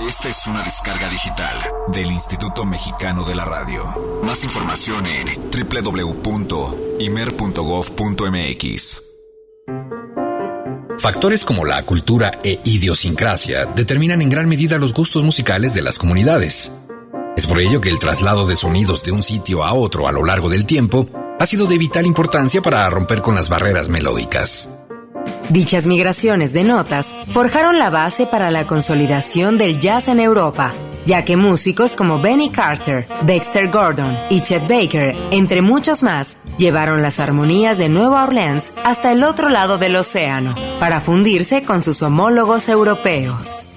Esta es una descarga digital del Instituto Mexicano de la Radio. Más información en www.imer.gov.mx. Factores como la cultura e idiosincrasia determinan en gran medida los gustos musicales de las comunidades. Es por ello que el traslado de sonidos de un sitio a otro a lo largo del tiempo ha sido de vital importancia para romper con las barreras melódicas. Dichas migraciones de notas forjaron la base para la consolidación del jazz en Europa, ya que músicos como Benny Carter, Dexter Gordon y Chet Baker, entre muchos más, llevaron las armonías de Nueva Orleans hasta el otro lado del océano, para fundirse con sus homólogos europeos.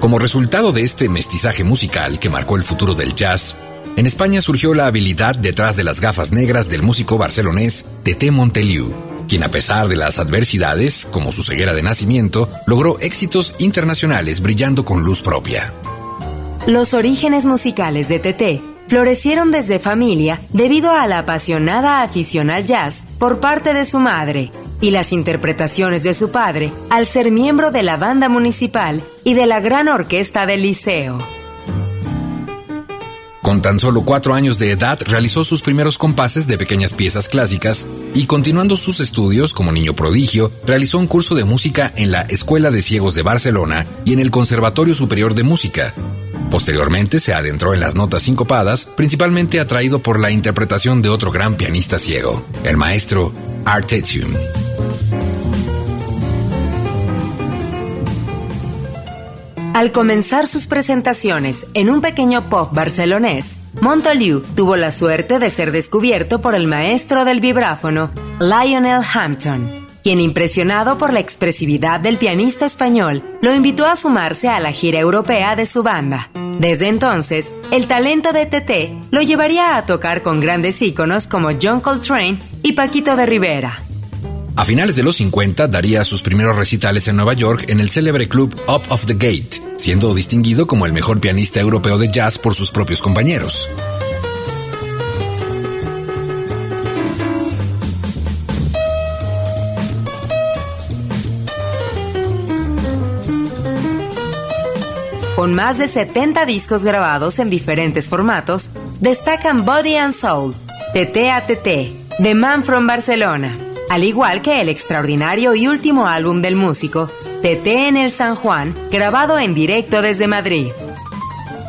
Como resultado de este mestizaje musical que marcó el futuro del jazz, en España surgió la habilidad detrás de las gafas negras del músico barcelonés Tete Monteliu, quien a pesar de las adversidades, como su ceguera de nacimiento, logró éxitos internacionales brillando con luz propia. Los orígenes musicales de Tete florecieron desde familia debido a la apasionada afición al jazz por parte de su madre y las interpretaciones de su padre al ser miembro de la banda municipal y de la gran orquesta del liceo. Con tan solo cuatro años de edad realizó sus primeros compases de pequeñas piezas clásicas y continuando sus estudios como niño prodigio, realizó un curso de música en la Escuela de Ciegos de Barcelona y en el Conservatorio Superior de Música. Posteriormente se adentró en las notas sincopadas, principalmente atraído por la interpretación de otro gran pianista ciego, el maestro Art Al comenzar sus presentaciones en un pequeño pub barcelonés, Montoliu tuvo la suerte de ser descubierto por el maestro del vibráfono, Lionel Hampton, quien impresionado por la expresividad del pianista español, lo invitó a sumarse a la gira europea de su banda. Desde entonces, el talento de TT lo llevaría a tocar con grandes íconos como John Coltrane y Paquito de Rivera. A finales de los 50 daría sus primeros recitales en Nueva York en el célebre club Up of the Gate, siendo distinguido como el mejor pianista europeo de jazz por sus propios compañeros. Con más de 70 discos grabados en diferentes formatos, destacan Body and Soul, TT a TT, The Man from Barcelona, al igual que el extraordinario y último álbum del músico, TT en el San Juan, grabado en directo desde Madrid.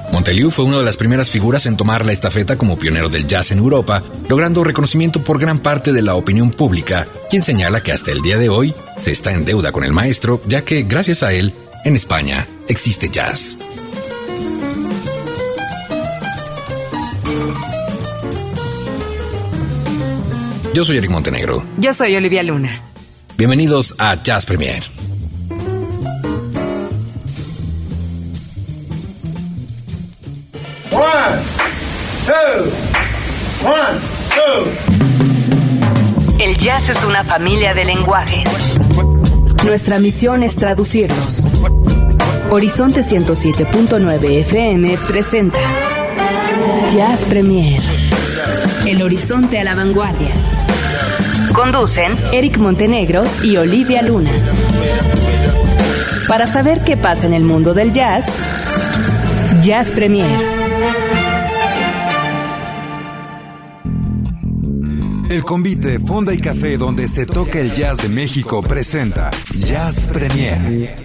Monteliu fue una de las primeras figuras en tomar la estafeta como pionero del jazz en Europa, logrando reconocimiento por gran parte de la opinión pública, quien señala que hasta el día de hoy se está en deuda con el maestro, ya que gracias a él, en España existe jazz. Yo soy Eric Montenegro. Yo soy Olivia Luna. Bienvenidos a Jazz Premier. One, two, one, two. El jazz es una familia de lenguajes. Nuestra misión es traducirlos. Horizonte 107.9 FM presenta Jazz Premier. El horizonte a la vanguardia. Conducen Eric Montenegro y Olivia Luna. Para saber qué pasa en el mundo del jazz, Jazz Premier. El convite Fonda y Café donde se toca el jazz de México presenta Jazz Premier.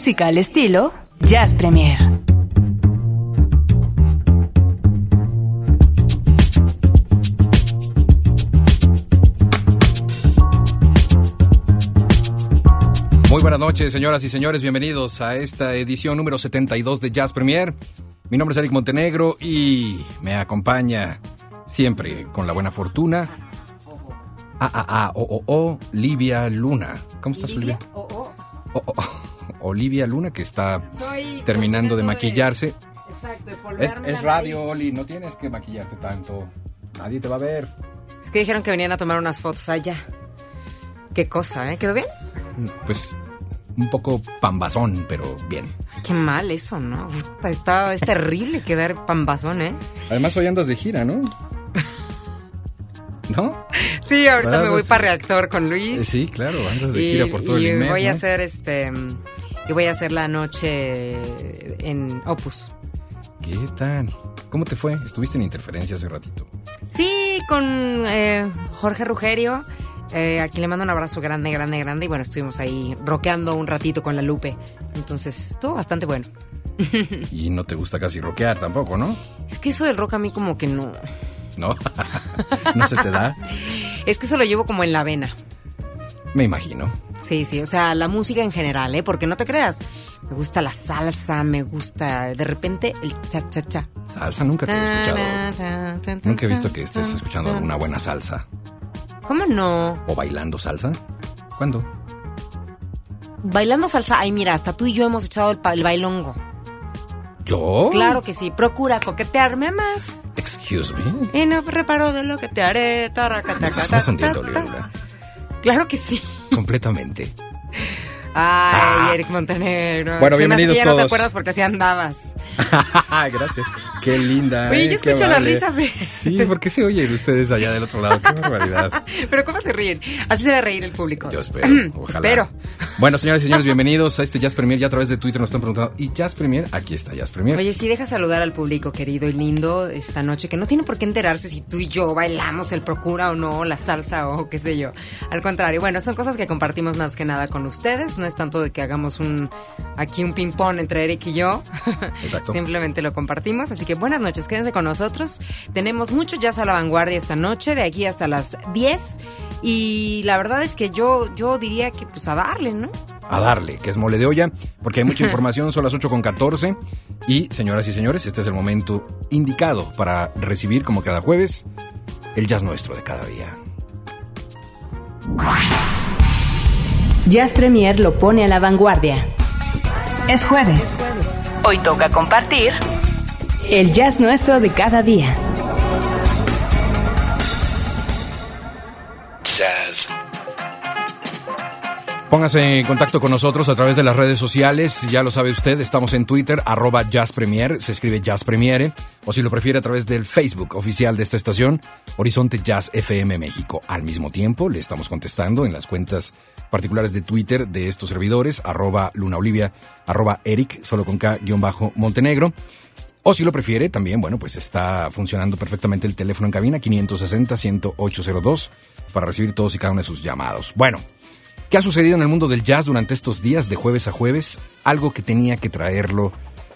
Música al estilo Jazz Premier. Muy buenas noches, señoras y señores. Bienvenidos a esta edición número 72 de Jazz Premier. Mi nombre es Eric Montenegro y me acompaña siempre con la buena fortuna. A, A, A, O, O, O, Livia Luna. ¿Cómo estás, Olivia? Oh, oh. O, O, Olivia Luna, que está Estoy terminando de maquillarse. Exacto, de Es, es radio, nariz. Oli, no tienes que maquillarte tanto. Nadie te va a ver. Es que dijeron que venían a tomar unas fotos allá. Qué cosa, ¿eh? ¿Quedó bien? Pues un poco pambazón, pero bien. Ay, Qué mal eso, ¿no? Puta, Está, es terrible quedar pambazón, ¿eh? Además, hoy andas de gira, ¿no? ¿No? Sí, ahorita ¿Verdad? me voy Sí. para Reactor con Eh, Luis. Sí, claro, andas de y, gira por todo y el INMED, voy a hacer este... Y voy a hacer la noche en Opus. ¿Qué tal? ¿Cómo te fue? Estuviste en interferencia hace ratito. Sí, con eh, Jorge Rugerio, eh, a quien le mando un abrazo grande, grande, grande. Y bueno, estuvimos ahí rockeando un ratito con la Lupe. Entonces, estuvo bastante bueno. Y no te gusta casi rockear tampoco, ¿no? Es que eso del rock a mí como que no... ¿No? ¿No se te da? Es que eso lo llevo como en la vena. Me imagino. Sí, sí, o sea, la música en general, ¿eh? Porque no te creas. Me gusta la salsa, me gusta de repente el cha-cha-cha. Salsa nunca te he escuchado. Nunca he visto que estés escuchando alguna buena salsa. ¿Cómo no? ¿O bailando salsa? ¿Cuándo? Bailando salsa, ay, mira, hasta tú y yo hemos echado el, el bailongo. ¿Yo? Claro que sí, procura coquetearme más. Excuse me. Y no reparo de lo que te haré. taracata, Me estás confundiendo. Claro que sí. Completamente. Ay, Ah. Eric Montenegro. Bueno, Se me hace que bienvenidos ya no te todos. acuerdas porque así andabas. Gracias. Qué linda. Oye, ¿eh? yo Qué escucho las risas de... Sí, ¿por qué se oyen ustedes allá del otro lado? Qué barbaridad. Pero ¿cómo se ríen? Así se debe reír el público. Yo espero. Ojalá. Espero. Bueno, señores y señores, bienvenidos a este Jazz Premier. Ya a través de Twitter nos están preguntando. ¿Y Jazz Premier? Aquí está Jazz Premier. Oye, sí, deja saludar al público querido y lindo esta noche, que no tiene por qué enterarse si tú y yo bailamos el procura o no, la salsa o qué sé yo. Al contrario, bueno, son cosas que compartimos más que nada con ustedes. No es tanto de que hagamos un aquí un ping-pong entre Eric y yo. Exacto. Simplemente lo compartimos. Así que buenas noches, quédense con nosotros. Tenemos mucho jazz a la vanguardia esta noche, de aquí hasta las 10. Y la verdad es que yo, yo diría que pues a darle, ¿no? A darle, que es mole de olla, porque hay mucha información, son las 8 con 14. Y, señoras y señores, este es el momento indicado para recibir, como cada jueves, el jazz nuestro de cada día. Jazz Premier lo pone a la vanguardia. Es jueves. Hoy toca compartir el jazz nuestro de cada día. Jazz. Póngase en contacto con nosotros a través de las redes sociales, ya lo sabe usted, estamos en Twitter, arroba Jazz Premier, se escribe Jazz Premiere, o si lo prefiere a través del Facebook oficial de esta estación, Horizonte Jazz FM México. Al mismo tiempo, le estamos contestando en las cuentas particulares de Twitter de estos servidores, arroba Luna Olivia, arroba Eric, solo con K, guion bajo Montenegro. O si lo prefiere, también, bueno, pues está funcionando perfectamente el teléfono en cabina 560-10802 para recibir todos y cada uno de sus llamados. Bueno, ¿qué ha sucedido en el mundo del jazz durante estos días de jueves a jueves? Algo que tenía que traerlo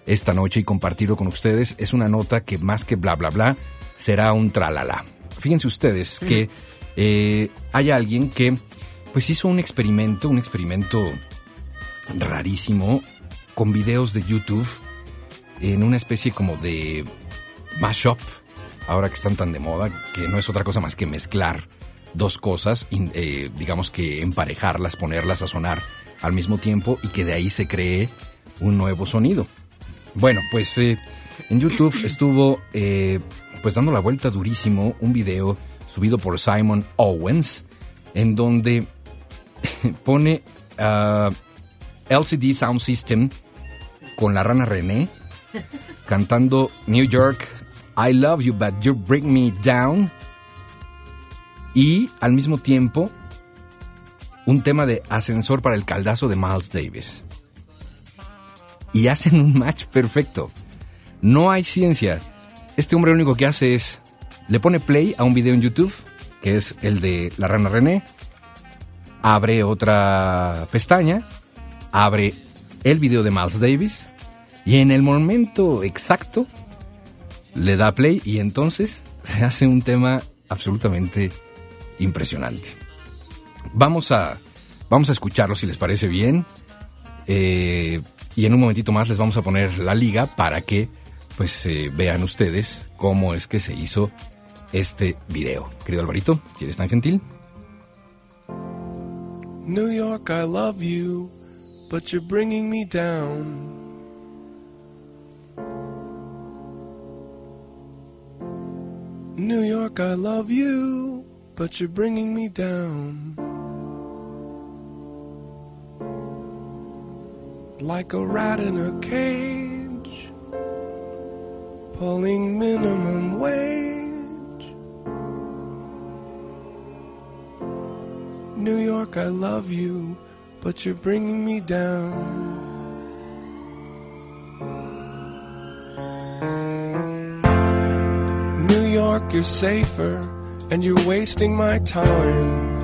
esta noche y compartirlo con ustedes es una nota que más que bla bla bla será un tralala. Fíjense ustedes que eh, hay alguien que pues hizo un experimento, un experimento rarísimo con videos de YouTube en una especie como de mashup, ahora que están tan de moda, que no es otra cosa más que mezclar dos cosas, eh, digamos que emparejarlas, ponerlas a sonar al mismo tiempo y que de ahí se cree un nuevo sonido. Bueno, pues eh, en YouTube estuvo eh, pues dando la vuelta durísimo un video subido por Simon Owens en donde pone LCD Sound System con la rana René cantando New York, I love you, but you bring me down. Y al mismo tiempo, un tema de ascensor para el caldazo de Miles Davis. Y hacen un match perfecto. No hay ciencia. Este hombre lo único que hace es, le pone play a un video en YouTube, que es el de la rana René, abre otra pestaña, abre el video de Miles Davis y en el momento exacto le da play y entonces se hace un tema absolutamente impresionante. Vamos a, vamos a escucharlo si les parece bien. Eh, y en un momentito más les vamos a poner la liga para que pues eh, vean ustedes cómo es que se hizo este video. Querido Alvarito, si eres tan gentil. New York, I love you, but you're bringing me down. New York, I love you, but you're bringing me down. Like a rat in a cage, pulling minimum wage. New York, I love you, but you're bringing me down. New York, you're safer, and you're wasting my time.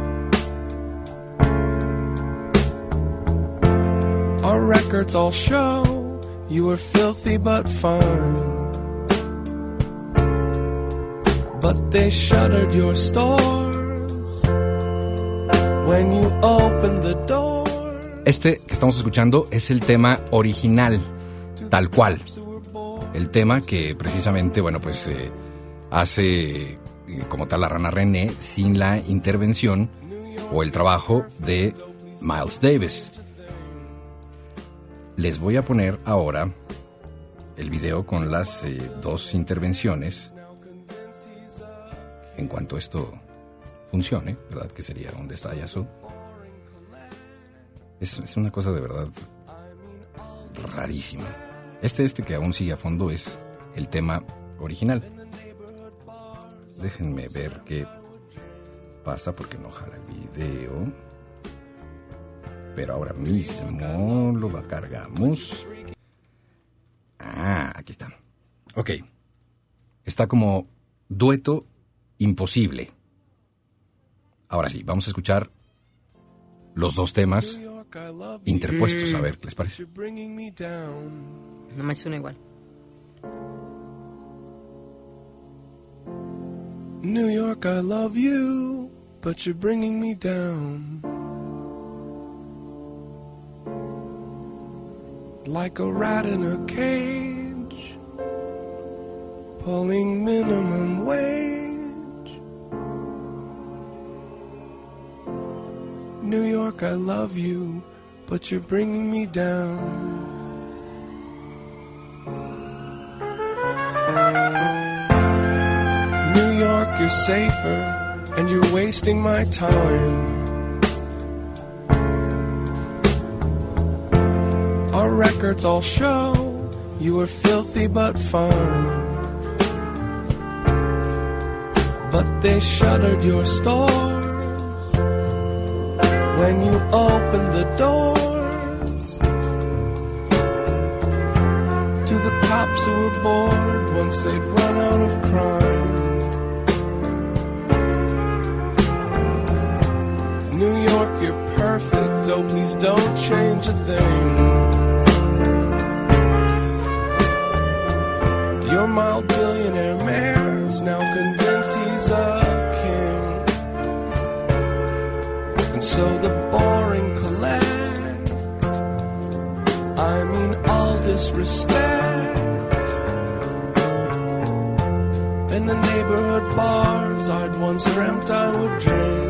Our records all show you were filthy but fine. But they shuttered your stores when you opened the door. Este que estamos escuchando es el tema original, tal cual. El tema que precisamente, bueno, pues eh, hace eh, como tal la rana René sin la intervención o el trabajo de Miles Davis. Les voy a poner ahora el video con las eh, dos intervenciones en cuanto esto funcione, ¿verdad? Que sería está Yasu. Es, es una cosa de verdad rarísima. Este, este que aún sigue a fondo es el tema original. Déjenme ver qué pasa porque no jala el video. Pero ahora mismo lo cargamos. Ah, aquí está. Ok. Está como dueto imposible. Ahora sí, vamos a escuchar los dos temas interpuestos. A ver, ¿qué les parece? No me suena igual. New York, I love you, but you're bringing me down. Like a rat in a cage, pulling minimum wage. New York, I love you, but you're bringing me down. York, you're safer, and you're wasting my time. Our records all show you were filthy but fine. But they shuttered your stores when you opened the doors to the cops who were bored once they'd run out of crime. New York, you're perfect. Oh, please don't change a thing. Your mild billionaire mayor's now convinced he's a king. And so the boring collect. I mean, all disrespect. In the neighborhood bars I'd once dreamt I would drink.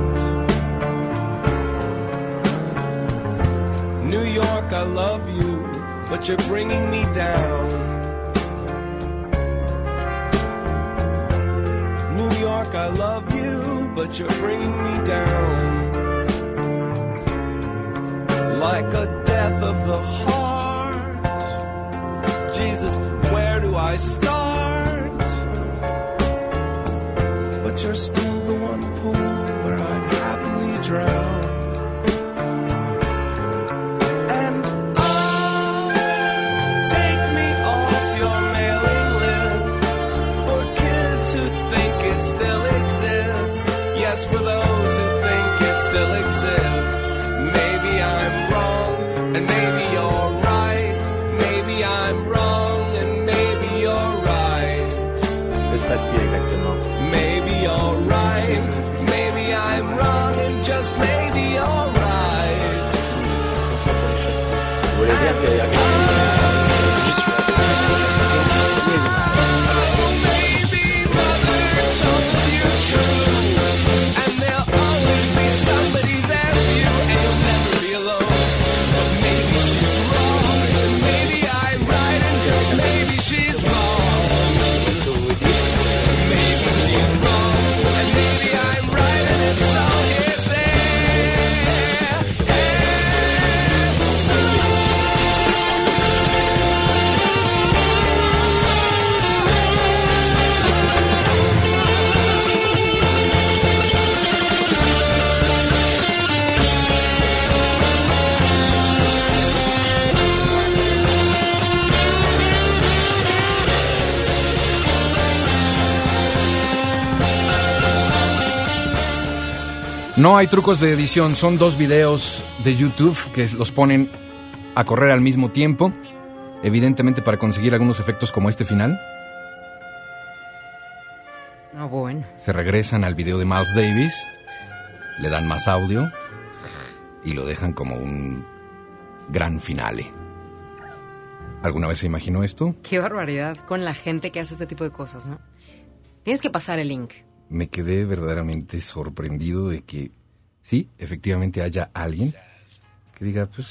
New York, I love you, but you're bringing me down. New York, I love you, but you're bringing me down. like a death of the heart. Jesus, where do I start? But you're still the one pool where I'd happily drown. No hay trucos de edición, son dos videos de YouTube que los ponen a correr al mismo tiempo, evidentemente para conseguir algunos efectos como este final. Ah, bueno. Se regresan al video de Miles Davis, le dan más audio y lo dejan como un gran finale. ¿Alguna vez se imaginó esto? Qué barbaridad con la gente que hace este tipo de cosas, ¿no? Tienes que pasar el link. Me quedé verdaderamente sorprendido de que sí, efectivamente haya alguien que diga, pues,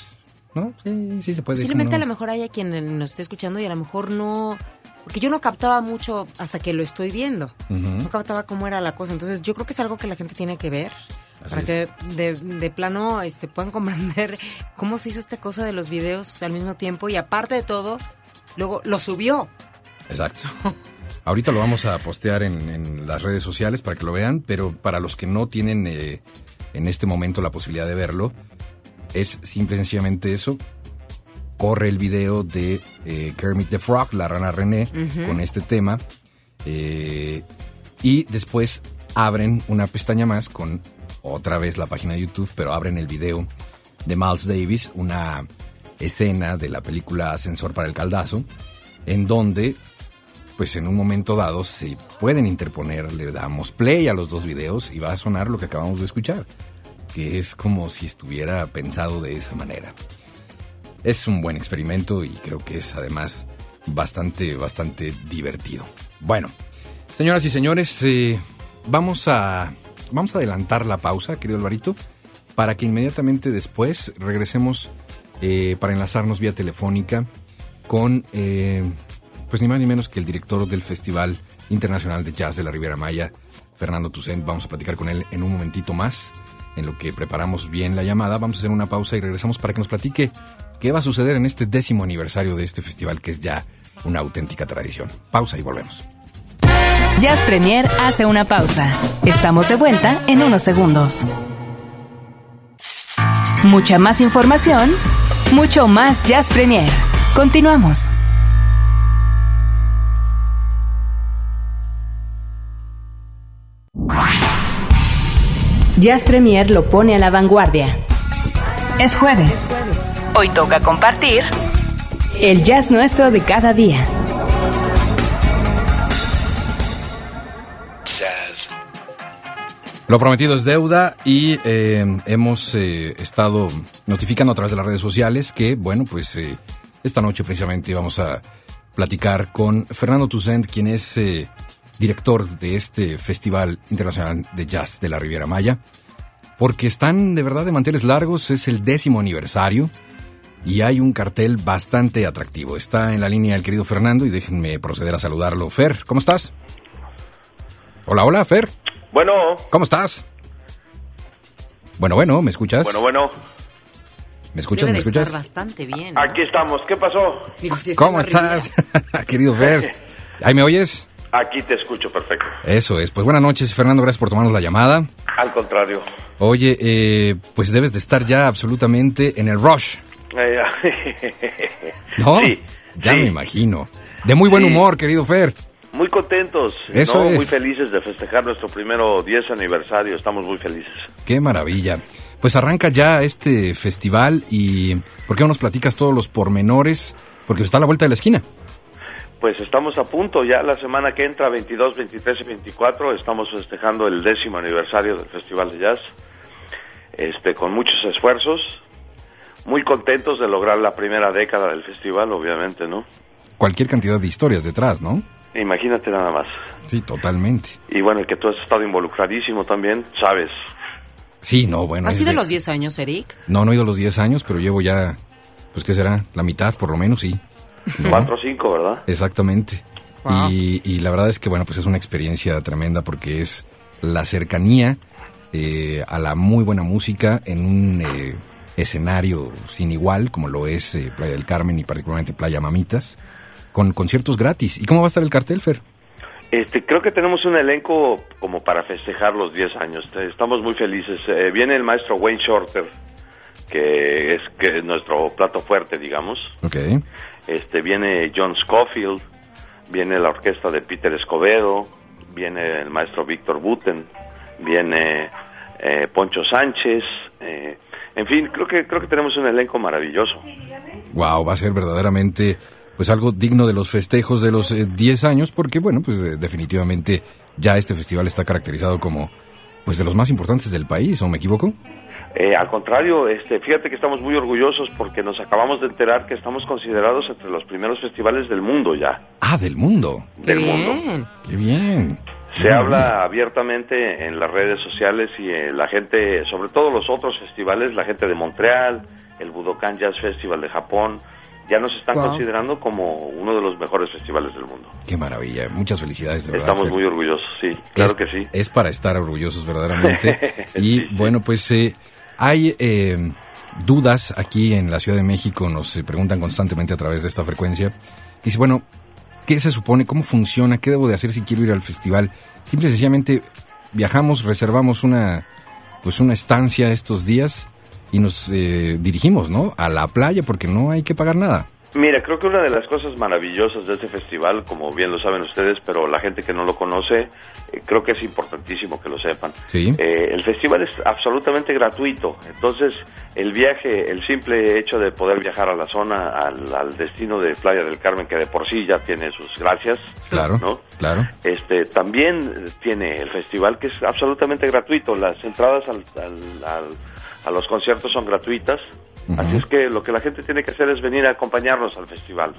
no, sí, sí se puede. Posiblemente ¿cómo a no? lo mejor haya quien nos esté escuchando y a lo mejor no... Porque yo no captaba mucho hasta que lo estoy viendo. No captaba cómo era la cosa. Entonces yo creo que es algo que la gente tiene que ver. Así para es. que de, de plano este, puedan comprender cómo se hizo esta cosa de los videos al mismo tiempo. Y aparte de todo, luego lo subió. Exacto. Ahorita lo vamos a postear en, en las redes sociales para que lo vean, pero para los que no tienen eh, en este momento la posibilidad de verlo, es simple y sencillamente eso. Corre el video de eh, Kermit the Frog, la rana René, con este tema. eh, y después abren una pestaña más con otra vez la página de YouTube, pero abren el video de Miles Davis, una escena de la película Ascensor para el Caldazo, en donde, pues en un momento dado, se pueden interponer, le damos play a los dos videos y va a sonar lo que acabamos de escuchar, que es como si estuviera pensado de esa manera. Es un buen experimento y creo que es además bastante, bastante divertido. Bueno, señoras y señores, eh, vamos a vamos a adelantar la pausa, querido Alvarito, para que inmediatamente después regresemos eh, para enlazarnos vía telefónica con, eh, pues ni más ni menos que el director del Festival Internacional de Jazz de la Riviera Maya, Fernando Tucent. Vamos a platicar con él en un momentito más. En lo que preparamos bien la llamada, vamos a hacer una pausa y regresamos para que nos platique qué va a suceder en este décimo aniversario de este festival que es ya una auténtica tradición. Pausa y volvemos. Jazz Premier hace una pausa. Estamos de vuelta en unos segundos. Mucha más información, mucho más Jazz Premier. Continuamos. Jazz Premier lo pone a la vanguardia. Es jueves. Hoy toca compartir el jazz nuestro de cada día. Lo prometido es deuda y eh, hemos eh, estado notificando a través de las redes sociales que, bueno, pues eh, esta noche precisamente vamos a platicar con Fernando Toussaint, quien es eh, director de este Festival Internacional de Jazz de la Riviera Maya, porque están de verdad de manteles largos, es el décimo aniversario y hay un cartel bastante atractivo. Está en la línea el querido Fernando y déjenme proceder a saludarlo. Fer, ¿cómo estás? Hola, hola, Fer. Bueno, ¿Cómo estás? Bueno, bueno, ¿me escuchas? bueno, bueno. ¿Me escuchas? Debe ¿Me escuchas? estar bastante bien. ¿no? Aquí estamos, ¿qué pasó? Digo, si está ¿Cómo estás, querido Fer? ¿Ahí me oyes? Aquí te escucho perfecto. Eso es. Pues buenas noches, Fernando. Gracias por tomarnos la llamada. Al contrario. Oye, eh, pues debes de estar ya absolutamente en el rush, ¿no? Sí, Ya sí. me imagino. De muy buen Sí. humor, querido Fer. Muy contentos, Eso ¿no? es. muy felices de festejar nuestro primero 10 aniversario, estamos muy felices. Qué maravilla. Pues arranca ya este festival y ¿por qué no nos platicas todos los pormenores? Porque está a la vuelta de la esquina. Pues estamos a punto, ya la semana que entra, 22, 23 y 24, estamos festejando el décimo aniversario del Festival de Jazz, este, con muchos esfuerzos, muy contentos de lograr la primera década del festival, obviamente, ¿no? Cualquier cantidad de historias detrás, ¿no? Imagínate nada más. Sí, totalmente. Y bueno, que tú has estado involucradísimo también, sabes. Sí, no, bueno. ¿Has de- los 10 años, Eric? No, no he ido los 10 años, pero llevo ya, pues, ¿qué será? La mitad, por lo menos, sí. Cuatro o cinco, ¿verdad? Exactamente. Wow. Y, y la verdad es que, bueno, pues es una experiencia tremenda porque es la cercanía eh, a la muy buena música en un eh, escenario sin igual, como lo es eh, Playa del Carmen y particularmente Playa Mamitas, con conciertos gratis. ¿Y cómo va a estar el cartel, Fer? Este, creo que tenemos un elenco como para festejar los 10 años. Estamos muy felices. Eh, viene el maestro Wayne Shorter, que es, que es nuestro plato fuerte, digamos. Ok. Este, viene John Scofield, viene la orquesta de Peter Escobedo, viene el maestro Víctor Buten, viene eh, Poncho Sánchez. eh, en fin, creo que creo que tenemos un elenco maravilloso. Wow, va a ser verdaderamente pues algo digno de los festejos de los eh, 10 años porque bueno, pues eh, definitivamente ya este festival está caracterizado como pues de los más importantes del país, ¿o me equivoco? Eh, al contrario, este, fíjate que estamos muy orgullosos porque nos acabamos de enterar que estamos considerados entre los primeros festivales del mundo ya. Ah, del mundo. Qué Del mundo. bien. Qué bien. Se Qué habla abiertamente en las redes sociales y eh, la gente, sobre todo los otros festivales, la gente de Montreal, el Budokan Jazz Festival de Japón, ya nos están Wow. considerando como uno de los mejores festivales del mundo. Qué maravilla. Muchas felicidades, de verdad. Estamos Fer. muy orgullosos, sí, claro es, que sí. Es para estar orgullosos verdaderamente. y sí. bueno, pues eh, hay eh, dudas aquí en la Ciudad de México, nos preguntan constantemente a través de esta frecuencia. Dice, bueno, ¿qué se supone? ¿Cómo funciona? ¿Qué debo de hacer si quiero ir al festival? Simple y sencillamente viajamos, reservamos una, pues una estancia estos días y nos eh, dirigimos, ¿no? A la playa porque no hay que pagar nada. Mira, creo que una de las cosas maravillosas de este festival, como bien lo saben ustedes, pero la gente que no lo conoce, eh, creo que es importantísimo que lo sepan. Sí. Eh, el festival es absolutamente gratuito, entonces el viaje, el simple hecho de poder viajar a la zona, al, al destino de Playa del Carmen, que de por sí ya tiene sus gracias, Claro, ¿no? claro. Este, también tiene el festival que es absolutamente gratuito. Las entradas al, al- al- a los conciertos son gratuitas. Así es que lo que la gente tiene que hacer es venir a acompañarnos al festival.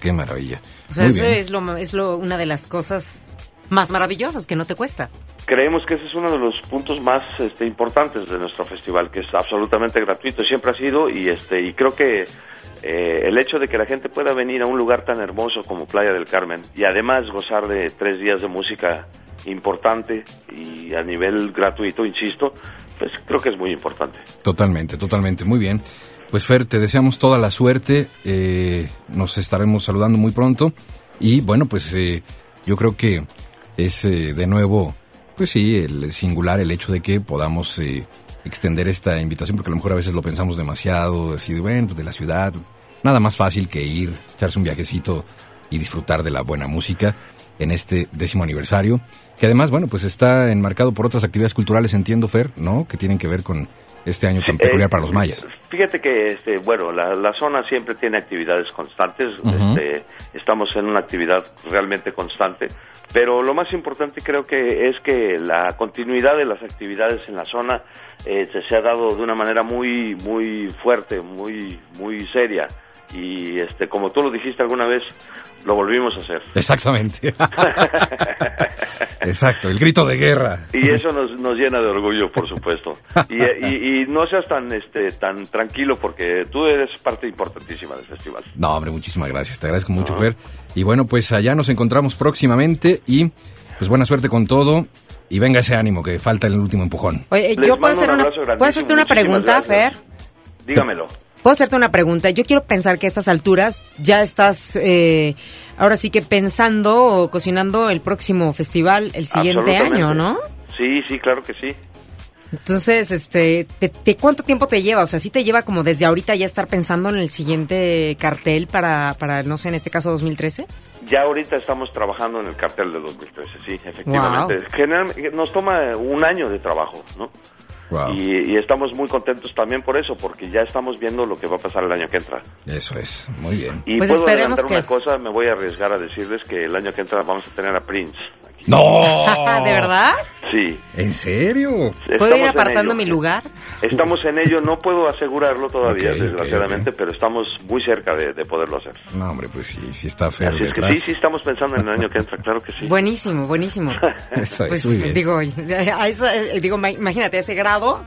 Qué maravilla. O sea, Muy eso bien. es, lo, es lo, una de las cosas más maravillosas que no te cuesta. Creemos que ese es uno de los puntos más este, importantes de nuestro festival, que es absolutamente gratuito, siempre ha sido, y este y creo que eh, el hecho de que la gente pueda venir a un lugar tan hermoso como Playa del Carmen y además gozar de tres días de música importante y a nivel gratuito, insisto, pues creo que es muy importante. Totalmente, totalmente. Muy bien. Pues Fer, te deseamos toda la suerte. eh, nos estaremos saludando muy pronto. Y bueno, pues eh, yo creo que es eh, de nuevo, pues sí, el singular el hecho de que podamos eh, extender esta invitación, porque a lo mejor a veces lo pensamos demasiado, así de, bueno, pues de la ciudad. Nada más fácil que ir, echarse un viajecito y disfrutar de la buena música en este décimo aniversario, que además, bueno, pues está enmarcado por otras actividades culturales, entiendo, Fer, ¿no? Que tienen que ver con este año tan peculiar Eh, para los mayas. Fíjate que, este, bueno, la, la zona siempre tiene actividades constantes. Este, estamos en una actividad realmente constante. Pero lo más importante creo que es que la continuidad de las actividades en la zona eh, se, se ha dado de una manera muy, muy fuerte, muy, muy seria. Y este, como tú lo dijiste alguna vez, lo volvimos a hacer. Exactamente. Exacto, el grito de guerra. Y eso nos, nos llena de orgullo, por supuesto. Y, y- y no seas tan, este, tan tranquilo porque tú eres parte importantísima del festival. No, hombre, muchísimas gracias. Te agradezco mucho, Fer. Y bueno, pues allá nos encontramos próximamente y pues buena suerte con todo y venga ese ánimo que falta el último empujón. Oye, yo puedo hacer un una, ¿puedo hacerte una pregunta, gracias. Fer? Dígamelo. Puedo hacerte una pregunta. Yo quiero pensar que a estas alturas ya estás, eh, ahora sí que pensando o cocinando el próximo festival el siguiente año, ¿no? Sí, sí, claro que sí. Entonces, este, te- te- ¿cuánto tiempo te lleva? O sea, ¿sí te lleva como desde ahorita ya estar pensando en el siguiente cartel para, para no sé, en este caso 2013? Ya ahorita estamos trabajando en el cartel de 2013, sí, efectivamente. Generalmente nos toma un año de trabajo, ¿no? Y, y estamos muy contentos también por eso, porque ya estamos viendo lo que va a pasar el año que entra. Eso es, muy bien. Y Pues puedo adelantar que- una cosa, me voy a arriesgar a decirles que el año que entra vamos a tener a Prince. ¡No! ¿De verdad? Sí. ¿En serio? ¿Puedo Estamos ir en apartando ello. mi lugar? Estamos en ello, no puedo asegurarlo todavía, Ok, ok, desgraciadamente, pero estamos muy cerca de, de poderlo hacer. No, hombre, pues sí, sí está feo Así es que sí, sí estamos pensando en el año que entra, claro que sí. Buenísimo, buenísimo. Eso es, Pues muy bien. digo, a eso, eh, digo, ma- imagínate ese grado.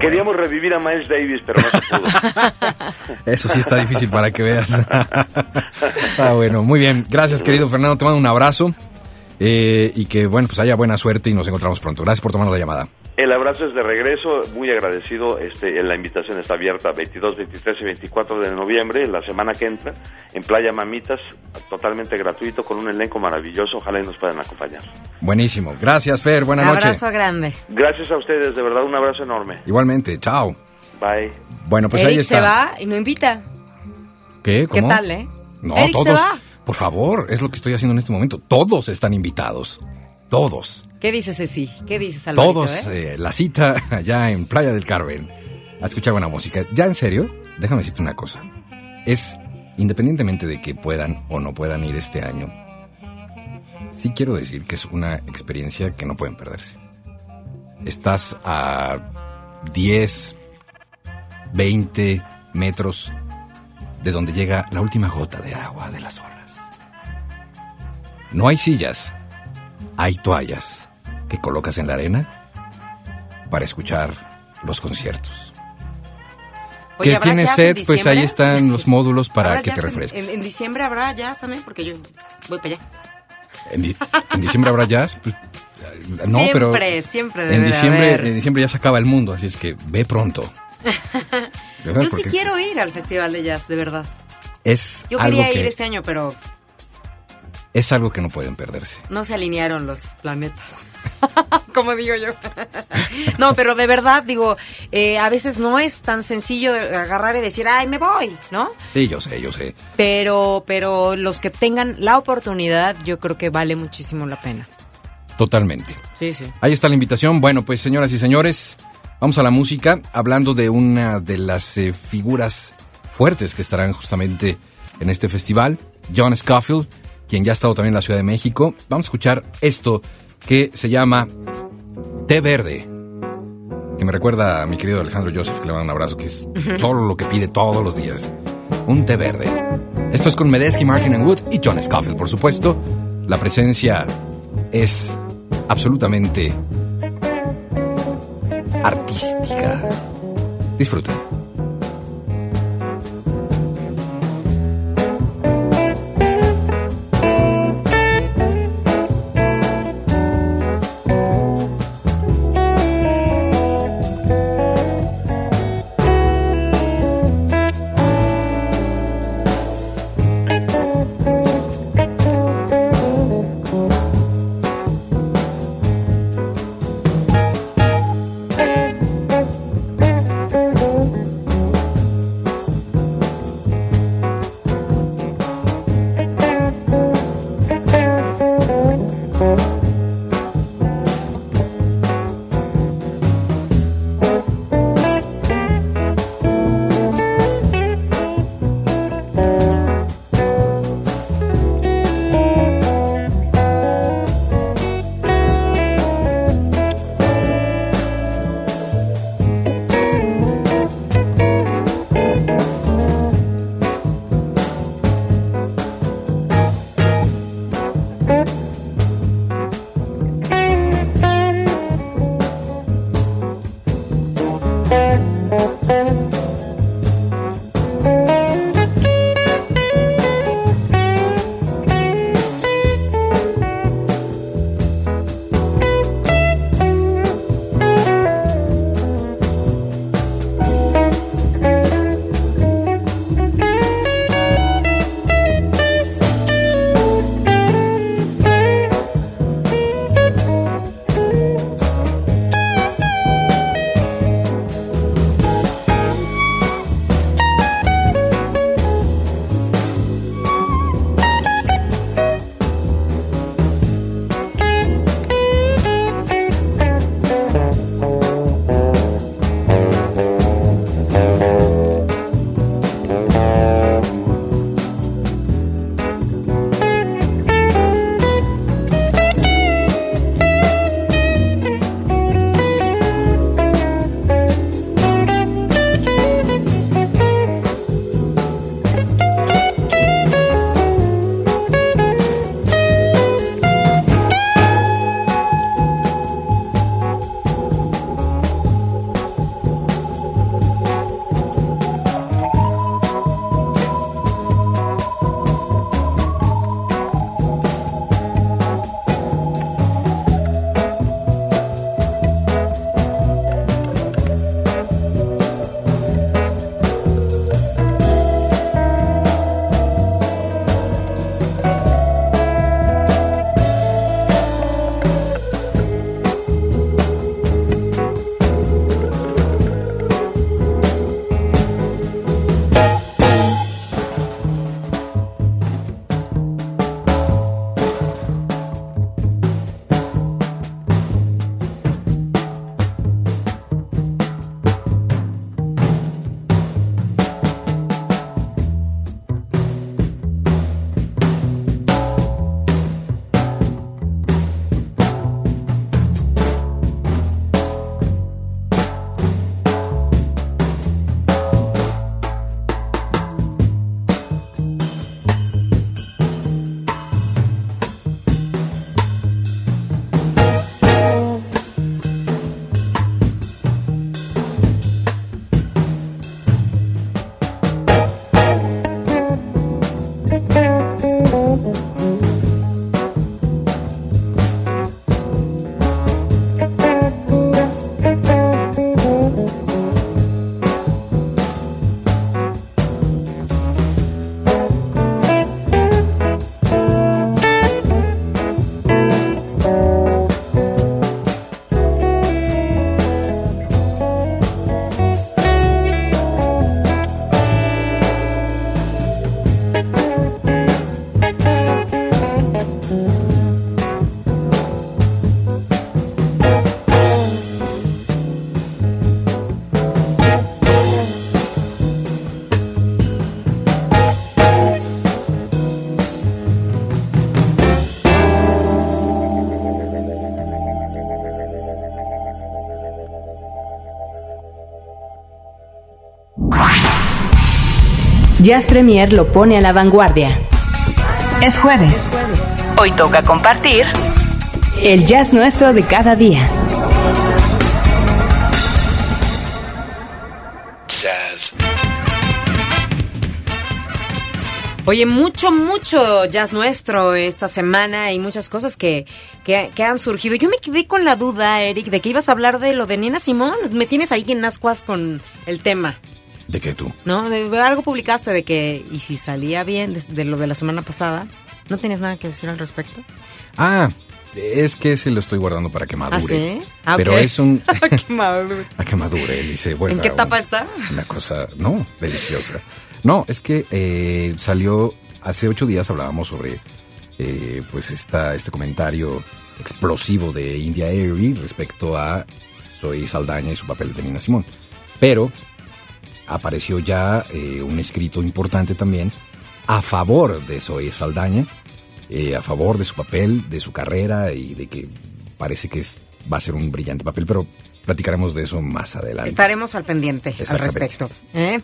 Queríamos revivir a Miles Davis, pero no se pudo. Eso sí está difícil para que veas. ah, bueno, muy bien. Gracias, querido Fernando. Te mando un abrazo. Eh, y que, bueno, pues haya buena suerte y nos encontramos pronto. Gracias por tomarnos la llamada. El abrazo es de regreso, muy agradecido. Este, la invitación está abierta 22, 23 y 24 de noviembre, la semana que entra, en Playa Mamitas, totalmente gratuito, con un elenco maravilloso. Ojalá y nos puedan acompañar. Buenísimo. Gracias, Fer. Buenas noches. Abrazo grande. Gracias a ustedes, de verdad, un abrazo enorme. Igualmente. Chao. Bye. Bueno, pues ahí está. se va y no invita. ¿Qué? ¿Qué ¿Cómo? tal, eh? No, Eric se todos. va. Por favor, es lo que estoy haciendo en este momento. Todos están invitados. Todos. ¿Qué dices, Ceci? ¿Qué dices, Alvarito, Todos. eh? eh, la cita allá en Playa del Carmen. A escuchar buena música. Ya en serio, déjame decirte una cosa. Es, independientemente de que puedan o no puedan ir este año, sí quiero decir que es una experiencia que no pueden perderse. Estás a 10, 20 metros de donde llega la última gota de agua de las olas. No hay sillas, hay toallas que colocas en la arena para escuchar los conciertos. Oye, que ¿habrá tienes jazz en sed, pues ahí están los módulos para ¿Habrá que te refresques. En, en diciembre habrá jazz también, porque yo voy para allá. En, di- en diciembre habrá jazz. Pues, no, siempre, pero siempre debe en diciembre, haber. en diciembre ya se acaba el mundo, así es que ve pronto. Yo sí quiero ir al Festival de Jazz, de verdad. es Yo algo quería que ir este año, pero es algo que no pueden perderse. no se alinearon los planetas. Como digo yo. no, pero de verdad, digo, eh, a veces no es tan sencillo agarrar y decir, ay, me voy, ¿no? Sí, yo sé, yo sé. Pero, pero los que tengan la oportunidad, yo creo que vale muchísimo la pena. Totalmente. Sí, sí. Ahí está la invitación. Bueno, pues señoras y señores, vamos a la música, hablando de una de las eh, figuras fuertes que estarán justamente en este festival, John Scofield, quien ya ha estado también en la Ciudad de México. Vamos a escuchar esto que se llama Té Verde, que me recuerda a mi querido Alejandro Joseph, que le mando un abrazo, que es todo lo que pide todos los días. Un té verde. Esto es con Medeski, Martin and Wood y John Scofield, por supuesto. La presencia es absolutamente artística. Disfruten. Jazz Premier lo pone a la vanguardia. Es jueves. Hoy toca compartir el jazz nuestro de cada día. Jazz. Oye, mucho, mucho jazz nuestro esta semana y muchas cosas que, que, que han surgido. Yo me quedé con la duda, Eric, de que ibas a hablar de lo de Nina Simón. Me tienes ahí en ascuas con el tema, ¿De qué tú? ¿no? De, algo publicaste de que, y si salía bien de, de lo de la semana pasada, ¿no tienes nada que decir al respecto? Ah, es que se lo estoy guardando para que madure. ¿Ah, sí? Ah, Pero es un... Qué maduro. a que madure se vuelva ¿En qué etapa un- está? Una cosa, no, deliciosa. No, es que eh, salió, hace ocho días hablábamos sobre eh, pues esta, este comentario explosivo de India Airy respecto a Soy Saldaña y su papel de Nina Simón. Pero apareció ya eh, un escrito importante también a favor de Soy Saldaña, eh, a favor de su papel, de su carrera y de que parece que es, va a ser un brillante papel, pero platicaremos de eso más adelante. Estaremos al pendiente al respecto. ¿eh?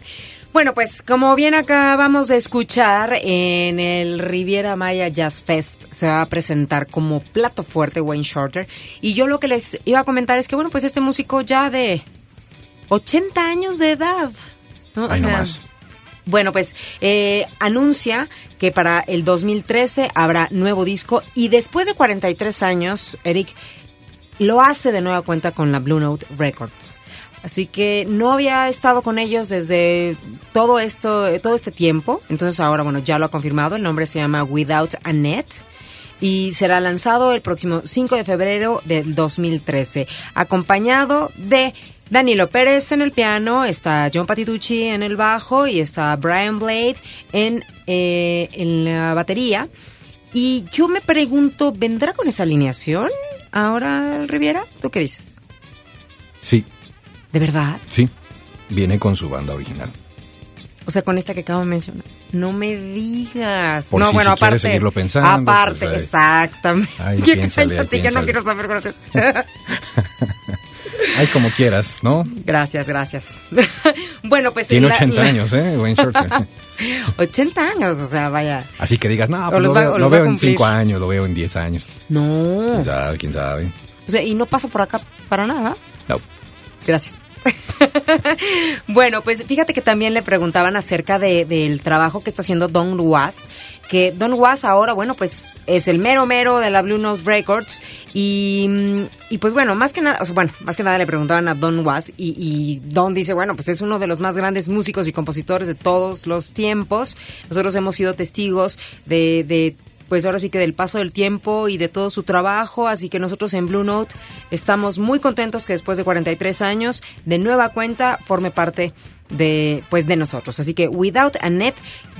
Bueno, pues como bien acabamos de escuchar, en el Riviera Maya Jazz Fest se va a presentar como plato fuerte Wayne Shorter. Y yo lo que les iba a comentar es que, bueno, pues este músico ya de 80 años de edad. ¿No? O Ay, no sea, más. Bueno, pues eh, anuncia que para el 2013 habrá nuevo disco y después de 43 años, Eric lo hace de nueva cuenta con la Blue Note Records. Así que no había estado con ellos desde todo esto, todo este tiempo. Entonces ahora, bueno, ya lo ha confirmado. El nombre se llama Without a Net y será lanzado el próximo 5 de febrero del 2013, acompañado de Danilo Pérez en el piano, está John Patitucci en el bajo y está Brian Blade en, eh, en la batería. Y yo me pregunto, ¿vendrá con esa alineación ahora Riviera? ¿Tú qué dices? Sí, ¿De verdad? sí. Viene con su banda original. O sea, con esta que acabo de mencionar. No me digas. Por no, si- bueno, si aparte. seguirlo pensando, Aparte, pues, ahí. exactamente. Ay, Ya piénsale, cállate, yo no quiero saber gracias. Ay, como quieras, ¿no? gracias, gracias. bueno, pues. Tiene la- 80 la- años, ¿eh? Wayne Shorter. 80 años, o sea, vaya. Así que digas, no, pues lo va- veo, lo veo en cumplir. 5 años, lo veo en 10 años. No. ¿Quién sabe? ¿Quién sabe? O sea, y no pasa por acá para nada. No. Gracias. bueno, pues fíjate que también le preguntaban acerca de- del trabajo que está haciendo Don Was, que Don Was ahora, bueno, pues es el mero mero de la Blue Note Records y, mm, y pues bueno, más que nada, o sea, bueno, más que nada le preguntaban a Don Was y, Don dice, bueno, pues es uno de los más grandes músicos y compositores de todos los tiempos. Nosotros hemos sido testigos de, de pues ahora sí que del paso del tiempo y de todo su trabajo, así que nosotros en Blue Note estamos muy contentos que después de 43 años de nueva cuenta forme parte de pues de nosotros. Así que Without a Net,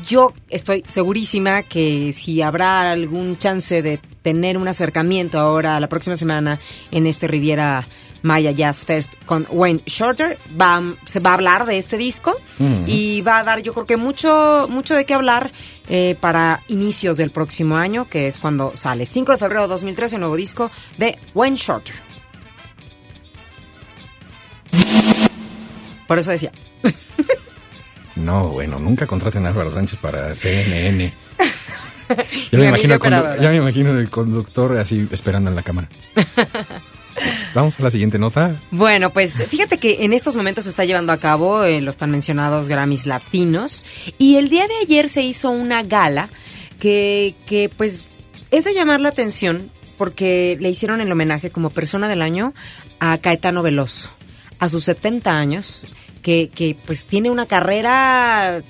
yo estoy segurísima que si habrá algún chance de tener un acercamiento ahora la próxima semana en este Riviera Maya Jazz Fest con Wayne Shorter, va, se va a hablar de este disco Ujú. y va a dar yo creo que mucho, mucho de qué hablar eh, para inicios del próximo año, que es cuando sale 5 de febrero de 2013 el nuevo disco de Wayne Shorter. Por eso decía. No, bueno, nunca contraten a Álvaro Sánchez para CNN. Ya me, imagino ya me imagino el conductor así esperando en la cámara. Vamos a la siguiente nota. Bueno, pues fíjate que en estos momentos se está llevando a cabo eh, los tan mencionados Grammys latinos y el día de ayer se hizo una gala que, que pues es de llamar la atención porque le hicieron el homenaje como persona del año a Caetano Veloso, a sus 70 años, que, que pues tiene una carrera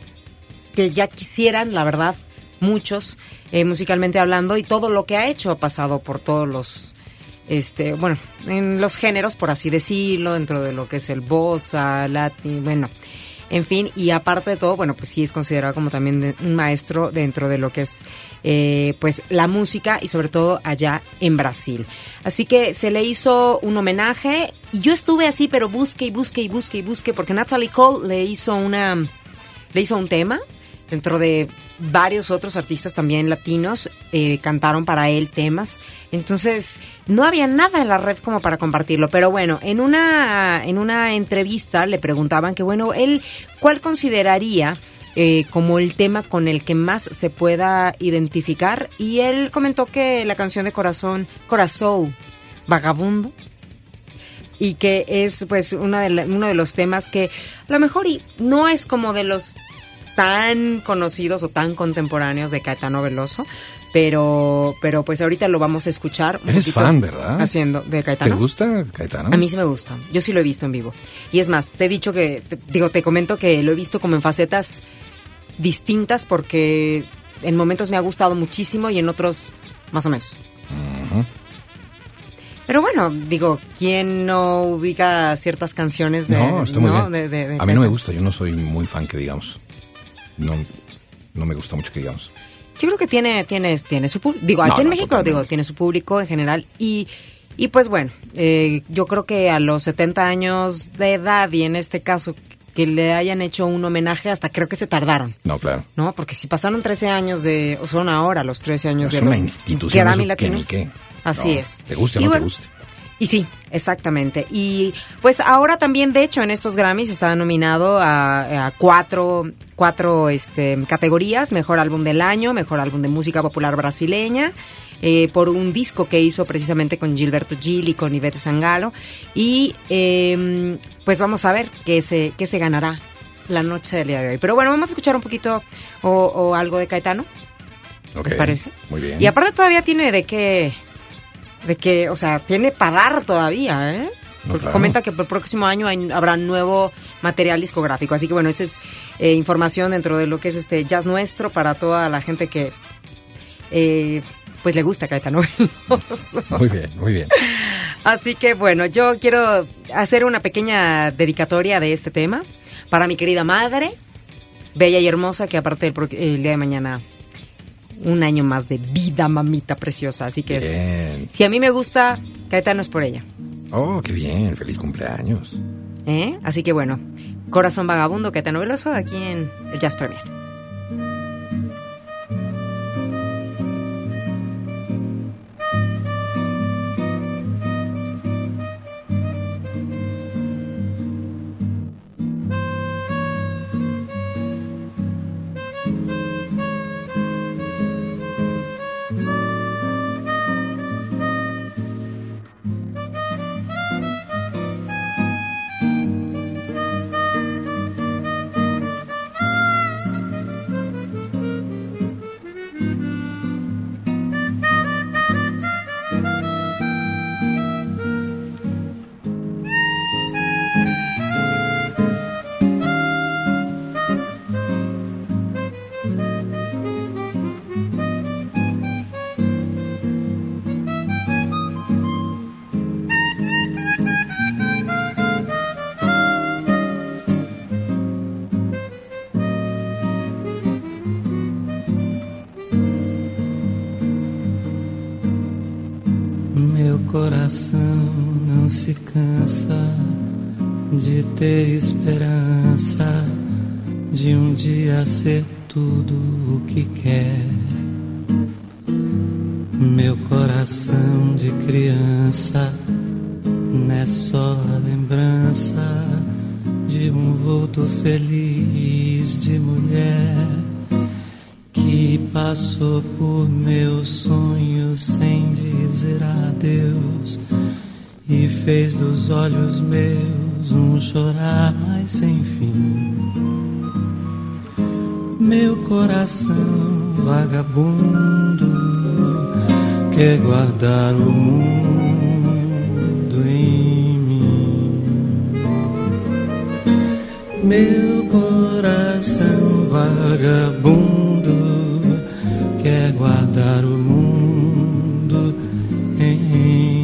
que ya quisieran, la verdad, muchos, eh, musicalmente hablando, y todo lo que ha hecho ha pasado por todos los, este, bueno, en los géneros, por así decirlo, dentro de lo que es el bossa, latin, bueno, en fin, y aparte de todo, bueno, pues sí es considerado como también de- un maestro dentro de lo que es, eh, pues, la música y sobre todo allá en Brasil. Así que se le hizo un homenaje y yo estuve así, pero busque y busque y busque y busque, porque Natalie Cole le hizo una, le hizo un tema dentro de varios otros artistas también latinos eh, cantaron para él temas entonces no había nada en la red como para compartirlo pero bueno en una en una entrevista le preguntaban que bueno él cuál consideraría eh, como el tema con el que más se pueda identificar. Y él comentó que la canción de Corazón, Corazón Vagabundo, y que es pues una de la- uno de los temas que a lo mejor y no es como de los tan conocidos o tan contemporáneos de Caetano Veloso, pero pero pues ahorita lo vamos a escuchar. un Eres fan, ¿verdad? Haciendo de ¿Te Caetano. gusta Caetano? A mí sí me gusta. Yo sí lo he visto en vivo. Y es más, te he dicho que, te- digo, te comento que lo he visto como en facetas distintas porque en momentos me ha gustado muchísimo y en otros más o menos. Pero bueno, digo, ¿quién no ubica ciertas canciones de... no, está muy ¿no? bien. de- de- de a mí no me gusta, yo no soy muy fan que digamos. No, no me gusta mucho que digamos. Yo creo que tiene, tiene, tiene su público. Digo, No, aquí en no, México, totalmente. digo, tiene su público en general. Y, y pues bueno, eh, yo creo que a los 70 años de edad, y en este caso, que le hayan hecho un homenaje, hasta creo que se tardaron. No, claro. ¿No? Porque si pasaron 13 años de. O son ahora los 13 años Es de una los institución, que Latino. ni qué. Así No, es. Te guste o no bueno, te guste. Y sí, exactamente. Y pues ahora también, de hecho, en estos Grammys está nominado a, a cuatro, cuatro este, categorías. Mejor álbum del año, mejor álbum de música popular brasileña, eh, por un disco que hizo precisamente con Gilberto Gil y con Ivette Sangalo. Y eh, pues vamos a ver qué se, qué se ganará la noche del día de hoy. Pero bueno, vamos a escuchar un poquito o, o algo de Caetano. Ok, ¿Les parece? Muy bien. Y aparte todavía tiene de qué, de que, o sea, tiene para dar todavía, ¿eh? Porque claro. comenta que por el próximo año hay- habrá nuevo material discográfico. Así que bueno, esa es eh, información dentro de lo que es este jazz nuestro para toda la gente que eh, pues le gusta Caetano. Muy bien, muy bien. Así que bueno, yo quiero hacer una pequeña dedicatoria de este tema para mi querida madre, bella y hermosa, que aparte el, el día de mañana un año más de vida, mamita preciosa. Así que Bien. si a mí me gusta, Caetano es por ella. Oh, qué bien. Feliz cumpleaños. ¿eh? Así que bueno, Corazón Vagabundo, Caetano Veloso, aquí en el Jazz Premier. De um dia ser tudo o que quer. Meu coração de criança não é só a lembrança de um vulto feliz de mulher que passou por meus sonhos sem dizer adeus e fez dos olhos meus um chorar mais sem fim. Meu coração vagabundo quer guardar o mundo em mim. Meu coração vagabundo quer guardar o mundo em mim.